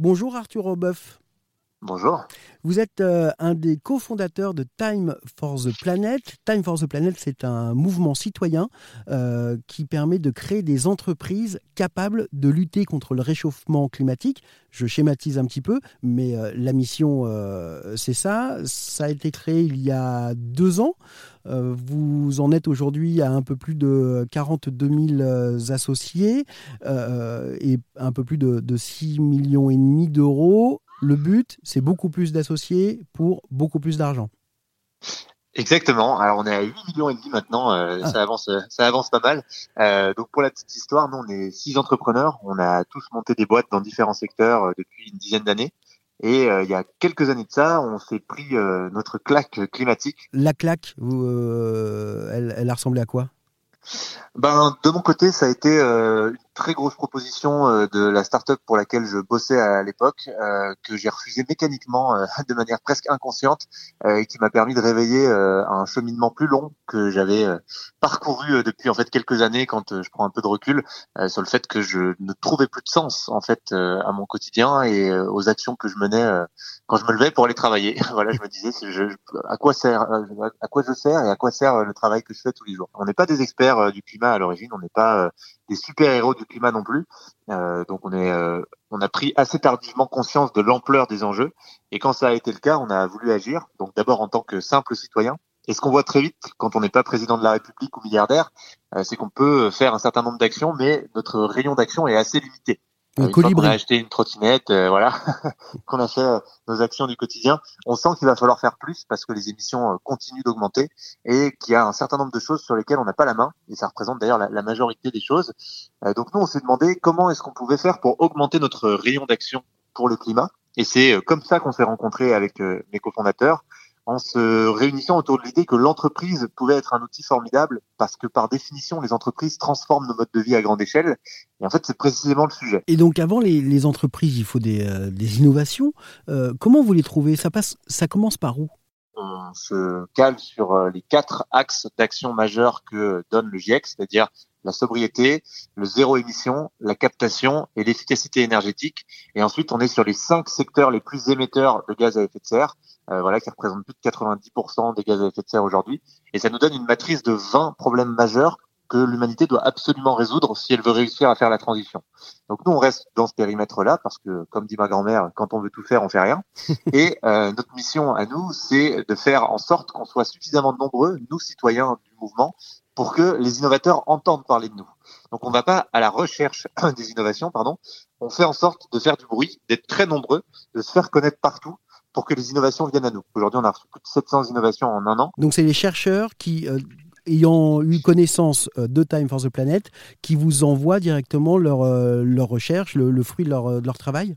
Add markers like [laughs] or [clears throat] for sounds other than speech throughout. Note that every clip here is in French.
Bonjour Arthur Aubeuf. Bonjour. Vous êtes euh, un des cofondateurs de Time for the Planet. Time for the Planet, c'est un mouvement citoyen euh, qui permet de créer des entreprises capables de lutter contre le réchauffement climatique. Je schématise un petit peu, mais euh, la mission, c'est ça. Ça a été créé il y a deux ans. vous en êtes aujourd'hui à un peu plus de 42 000 associés et un peu plus de, de 6 millions et demi d'euros le but, c'est beaucoup plus d'associés pour beaucoup plus d'argent. Exactement. Alors on est à 8 millions et demi maintenant, euh, ah. ça avance, ça avance pas mal. Euh, donc pour la petite histoire, nous on est six entrepreneurs, on a tous monté des boîtes dans différents secteurs euh, depuis une dizaine d'années. Et il y a quelques années de ça, on s'est pris notre claque climatique. La claque, elle, elle a ressemblé à quoi? Ben, de mon côté, ça a été euh, une très grosse proposition euh, de la start-up pour laquelle je bossais à l'époque, euh, que j'ai refusé mécaniquement [laughs] de manière presque inconsciente et qui m'a permis de réveiller un cheminement plus long que j'avais parcouru depuis en fait quelques années quand je prends un peu de recul sur le fait que je ne trouvais plus de sens en fait à mon quotidien et aux actions que je menais quand je me levais pour aller travailler. [laughs] voilà, je me disais je, à quoi sert à quoi je sers et à quoi sert le travail que je fais tous les jours. On n'est pas des experts du climat à l'origine. On n'est pas euh, des super héros du climat non plus. Euh, donc on est, euh, on a pris assez tardivement conscience de l'ampleur des enjeux. Et quand ça a été le cas, on a voulu agir. Donc d'abord en tant que simple citoyen. Et ce qu'on voit très vite quand on n'est pas président de la République ou milliardaire, c'est qu'on peut faire un certain nombre d'actions, mais notre rayon d'action est assez limité. Une fois qu'on a acheté une trottinette, euh, voilà, [laughs] qu'on a fait euh, nos actions du quotidien, on sent qu'il va falloir faire plus parce que les émissions euh, continuent d'augmenter et qu'il y a un certain nombre de choses sur lesquelles on n'a pas la main et ça représente d'ailleurs la, la, majorité des choses. donc nous, on s'est demandé comment est-ce qu'on pouvait faire pour augmenter notre rayon d'action pour le climat et c'est comme ça qu'on s'est rencontré avec mes cofondateurs en se réunissant autour de l'idée que l'entreprise pouvait être un outil formidable parce que par définition, les entreprises transforment nos modes de vie à grande échelle. Et en fait, c'est précisément le sujet. Et donc, avant les, entreprises, il faut des, euh, innovations. Euh, comment vous les trouvez? Ça, passe, ça commence par où? On se cale sur euh, les quatre axes d'action majeurs que donne le GIEC, c'est-à-dire la sobriété, le zéro émission, la captation et l'efficacité énergétique. Et ensuite, on est sur les cinq secteurs les plus émetteurs de gaz à effet de serre, euh, voilà, qui représentent plus de 90% des gaz à effet de serre aujourd'hui. Et ça nous donne une matrice de 20 problèmes majeurs que l'humanité doit absolument résoudre si elle veut réussir à faire la transition. Donc nous, on reste dans ce périmètre-là parce que, comme dit ma grand-mère, quand on veut tout faire, on fait rien. [laughs] Et euh, notre mission à nous, c'est de faire en sorte qu'on soit suffisamment nombreux, nous citoyens du mouvement, pour que les innovateurs entendent parler de nous. Donc on ne va pas à la recherche [clears throat] des innovations, pardon. On fait en sorte de faire du bruit, d'être très nombreux, de se faire connaître partout pour que les innovations viennent à nous. Aujourd'hui, on a reçu plus de 700 innovations en un an. Donc c'est les chercheurs qui euh, ayant eu connaissance euh, de Time for the Planet, qui vous envoient directement leur, euh, leur recherche, le, fruit de leur, leur travail?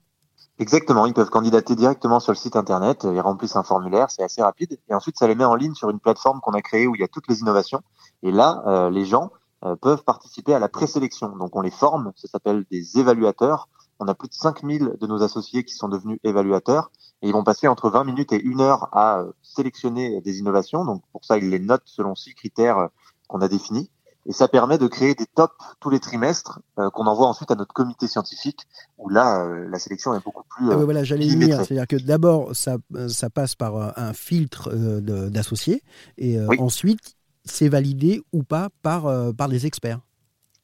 Exactement, ils peuvent candidater directement sur le site internet, ils remplissent un formulaire, c'est assez rapide, et ensuite ça les met en ligne sur une plateforme qu'on a créée où il y a toutes les innovations, et là, euh, les gens euh, peuvent participer à la présélection. Donc on les forme, ça s'appelle des évaluateurs. On a plus de 5000 de nos associés qui sont devenus évaluateurs, et ils vont passer entre 20 minutes et une heure à euh, sélectionner des innovations. Donc pour ça, ils les notent selon six critères qu'on a définis. Et ça permet de créer des tops tous les trimestres euh, qu'on envoie ensuite à notre comité scientifique où là, euh, la sélection est beaucoup plus. Ah euh, voilà, j'allais venir. C'est-à-dire que d'abord, ça, ça passe par un filtre d'associés et ensuite, c'est validé ou pas par, par les experts.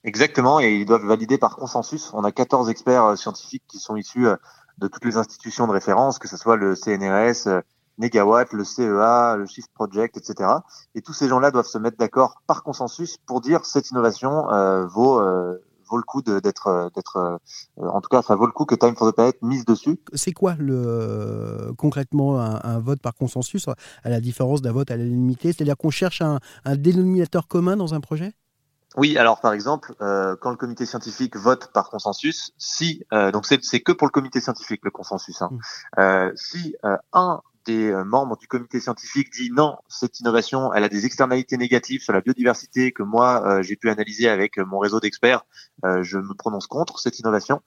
Exactement, et ils doivent valider par consensus. On a 14 experts scientifiques qui sont issus de toutes les institutions de référence, que ce soit le CNRS, Negawatt, le CEA, le Shift Project, etc. Et tous ces gens-là doivent se mettre d'accord par consensus pour dire cette innovation euh, vaut euh, vaut le coup d'être d'être euh, en tout cas ça vaut le coup que Time for the Planet mise dessus. C'est quoi le concrètement un, vote par consensus? À la différence d'un vote à la c'est-à-dire qu'on cherche un, un, dénominateur commun dans un projet? Oui, alors par exemple, quand le comité scientifique vote par consensus, si donc c'est que pour le comité scientifique le consensus, hein, mmh. si un des euh, membres du comité scientifique dit non, cette innovation, elle a des externalités négatives sur la biodiversité que moi euh, j'ai pu analyser avec euh, mon réseau d'experts, je me prononce contre cette innovation,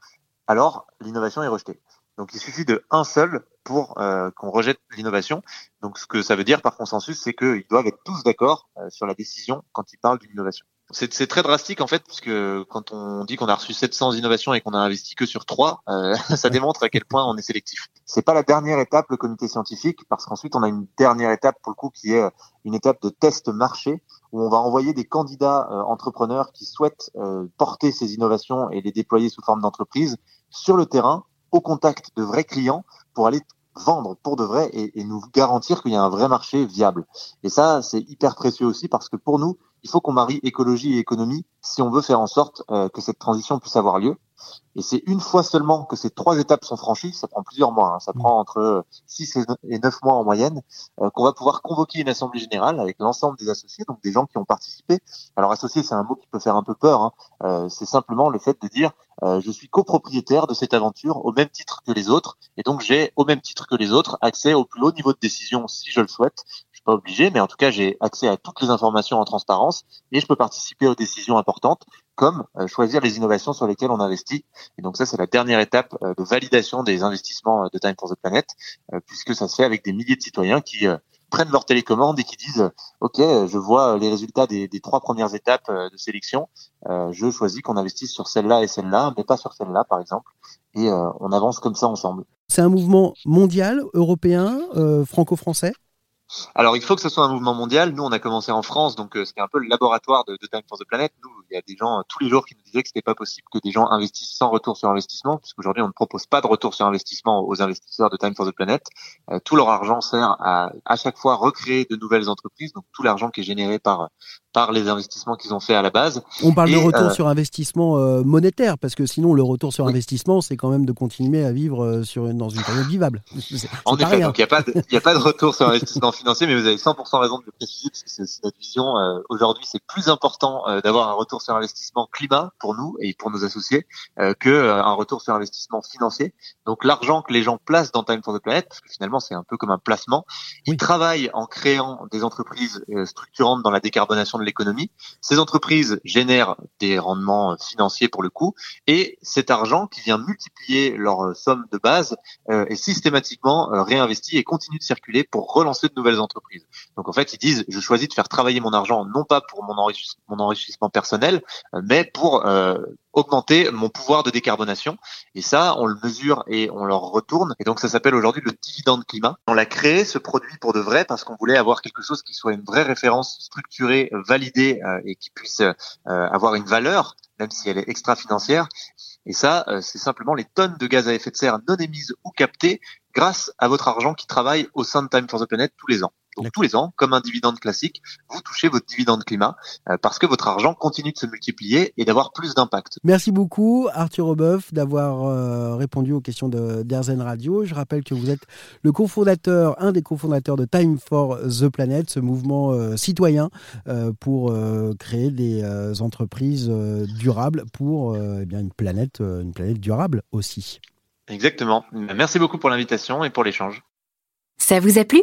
alors l'innovation est rejetée. Donc il suffit de un seul pour qu'on rejette l'innovation. Donc ce que ça veut dire par consensus, c'est qu'ils doivent être tous d'accord sur la décision quand ils parlent d'une innovation. C'est très drastique en fait, parce que quand on dit qu'on a reçu 700 innovations et qu'on a investi que sur trois, euh, [laughs] ça démontre à quel point on est sélectif. C'est pas la dernière étape, le comité scientifique, parce qu'ensuite on a une dernière étape pour le coup qui est une étape de test marché où on va envoyer des candidats euh, entrepreneurs qui souhaitent euh, porter ces innovations et les déployer sous forme d'entreprise sur le terrain, au contact de vrais clients, pour aller vendre pour de vrai et, nous garantir qu'il y a un vrai marché viable. Et ça, c'est hyper précieux aussi parce que pour nous, il faut qu'on marie écologie et économie si on veut faire en sorte euh, que cette transition puisse avoir lieu. Et c'est une fois seulement que ces trois étapes sont franchies, ça prend plusieurs mois, hein, ça prend entre 6 et 9 mois en moyenne, euh, qu'on va pouvoir convoquer une assemblée générale avec l'ensemble des associés, donc des gens qui ont participé. Alors associé, c'est un mot qui peut faire un peu peur, hein. euh, c'est simplement le fait de dire je suis copropriétaire de cette aventure au même titre que les autres, et donc j'ai au même titre que les autres accès au plus haut niveau de décision si je le souhaite, pas obligé, mais en tout cas, j'ai accès à toutes les informations en transparence et je peux participer aux décisions importantes, comme euh, choisir les innovations sur lesquelles on investit. Et donc ça, c'est la dernière étape euh, de validation des investissements euh, de Time for the Planet, puisque ça se fait avec des milliers de citoyens qui prennent leur télécommande et qui disent OK, je vois les résultats des trois premières étapes de sélection, je choisis qu'on investisse sur celle-là et celle-là, mais pas sur celle-là, par exemple, et on avance comme ça ensemble. C'est un mouvement mondial, européen, franco-français? Alors, il faut que ce soit un mouvement mondial. Nous, on a commencé en France, donc euh, c'était un peu le laboratoire de, Time for the Planet. Nous, il y a des gens euh, tous les jours qui nous disaient que c'était pas possible que des gens investissent sans retour sur investissement, puisqu'aujourd'hui, on ne propose pas de retour sur investissement aux investisseurs de Time for the Planet. Euh, tout leur argent sert à à chaque fois recréer de nouvelles entreprises, donc tout l'argent qui est généré par par les investissements qu'ils ont fait à la base. On parle de retour sur investissement monétaire, parce que sinon, le retour sur investissement, c'est quand même de continuer à vivre sur une, dans une période vivable. [laughs] en effet, donc il n'y a pas de, il a pas de retour sur [laughs] investissement financier, mais vous avez 100% raison de le préciser parce que c'est notre vision. Euh, aujourd'hui, c'est plus important euh, d'avoir un retour sur investissement climat pour nous et pour nos associés euh, que euh, un retour sur investissement financier. Donc l'argent que les gens placent dans Time for the Planet, parce que finalement c'est un peu comme un placement, ils travaillent en créant des entreprises structurantes dans la décarbonation l'économie. Ces entreprises génèrent des rendements financiers pour le coup, et cet argent qui vient multiplier leur somme de base est systématiquement réinvesti et continue de circuler pour relancer de nouvelles entreprises. Donc en fait, ils disent, je choisis de faire travailler mon argent non pas pour mon, enrichissement, personnel, euh, mais pour euh, augmenter mon pouvoir de décarbonation. Et ça, on le mesure et on leur retourne. Et donc ça s'appelle aujourd'hui le dividende climat. On l'a créé, ce produit, pour de vrai, parce qu'on voulait avoir quelque chose qui soit une vraie référence structurée, validée euh, et qui puisse avoir une valeur, même si elle est extra-financière. Et ça, c'est simplement les tonnes de gaz à effet de serre non émises ou captées grâce à votre argent qui travaille au sein de Time for the Planet tous les ans. Donc tous les ans, comme un dividende classique, vous touchez votre dividende climat euh, parce que votre argent continue de se multiplier et d'avoir plus d'impact. Merci beaucoup Arthur Obeuf d'avoir euh, répondu aux questions de d'Airzen Radio. Je rappelle que vous êtes le cofondateur, un des cofondateurs de Time for the Planet, ce mouvement euh, citoyen pour créer des entreprises durables pour eh bien une planète, une planète durable aussi. Exactement. Merci beaucoup pour l'invitation et pour l'échange. Ça vous a plu?